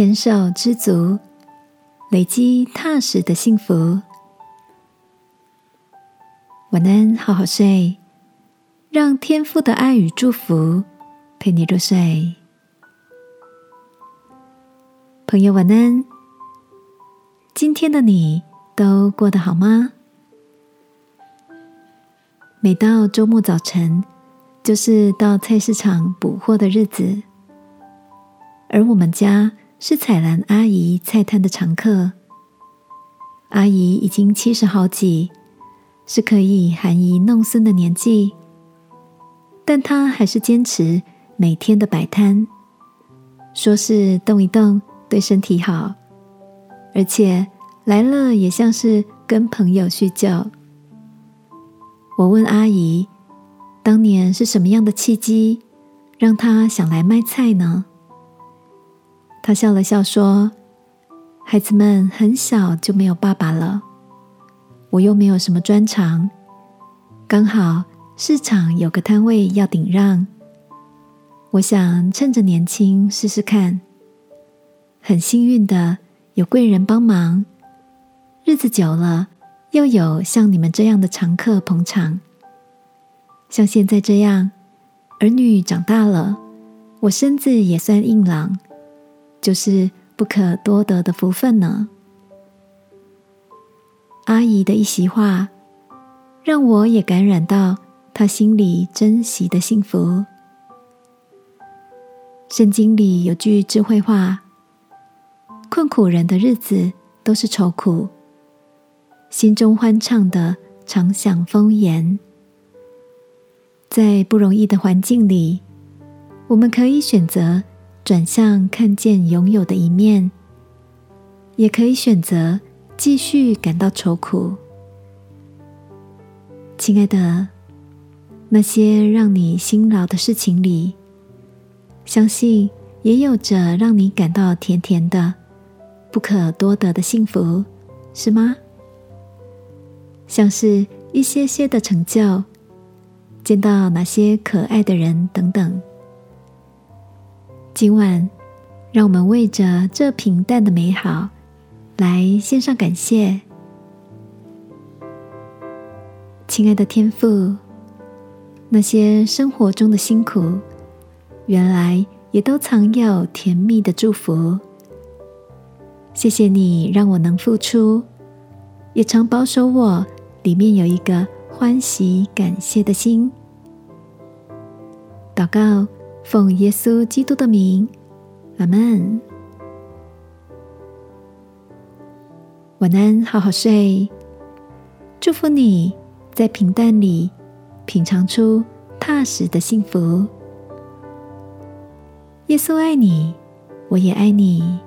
天寿知足，累积踏实的幸福。晚安，好好睡，让天父的爱与祝福陪你入睡。朋友，晚安。今天的你都过得好吗？每到周末早晨，就是到菜市场补货的日子，而我们家是彩兰阿姨菜摊的常客。阿姨已经七十好几，是可以含饴弄孙的年纪，但她还是坚持每天的摆摊，说是动一动对身体好，而且来了也像是跟朋友叙旧。我问阿姨：“当年是什么样的契机，让她想来卖菜呢？”他笑了笑说：“孩子们很小就没有爸爸了，我又没有什么专长，刚好市场有个摊位要顶让，我想趁着年轻试试看。很幸运的有贵人帮忙，日子久了。”又有像你们这样的常客捧场，像现在这样，儿女长大了，我身子也算硬朗，就是不可多得的福分呢。阿姨的一席话，让我也感染到她心里珍惜的幸福。圣经里有句智慧话：困苦人的日子都是愁苦。心中欢畅的，常享丰言。在不容易的环境里，我们可以选择转向看见拥有的一面，也可以选择继续感到愁苦。亲爱的，那些让你辛劳的事情里，相信也有着让你感到甜甜的、不可多得的幸福，是吗？像是一些些的成就，见到哪些可爱的人等等。今晚，让我们为着这平淡的美好来献上感谢。亲爱的天父，那些生活中的辛苦，原来也都藏有甜蜜的祝福。谢谢你让我能付出，也常保守我。里面有一个欢喜感谢的心，祷告，奉耶稣基督的名，阿门。晚安，好好睡。祝福你在平淡里品尝出踏实的幸福。耶稣爱你，我也爱你。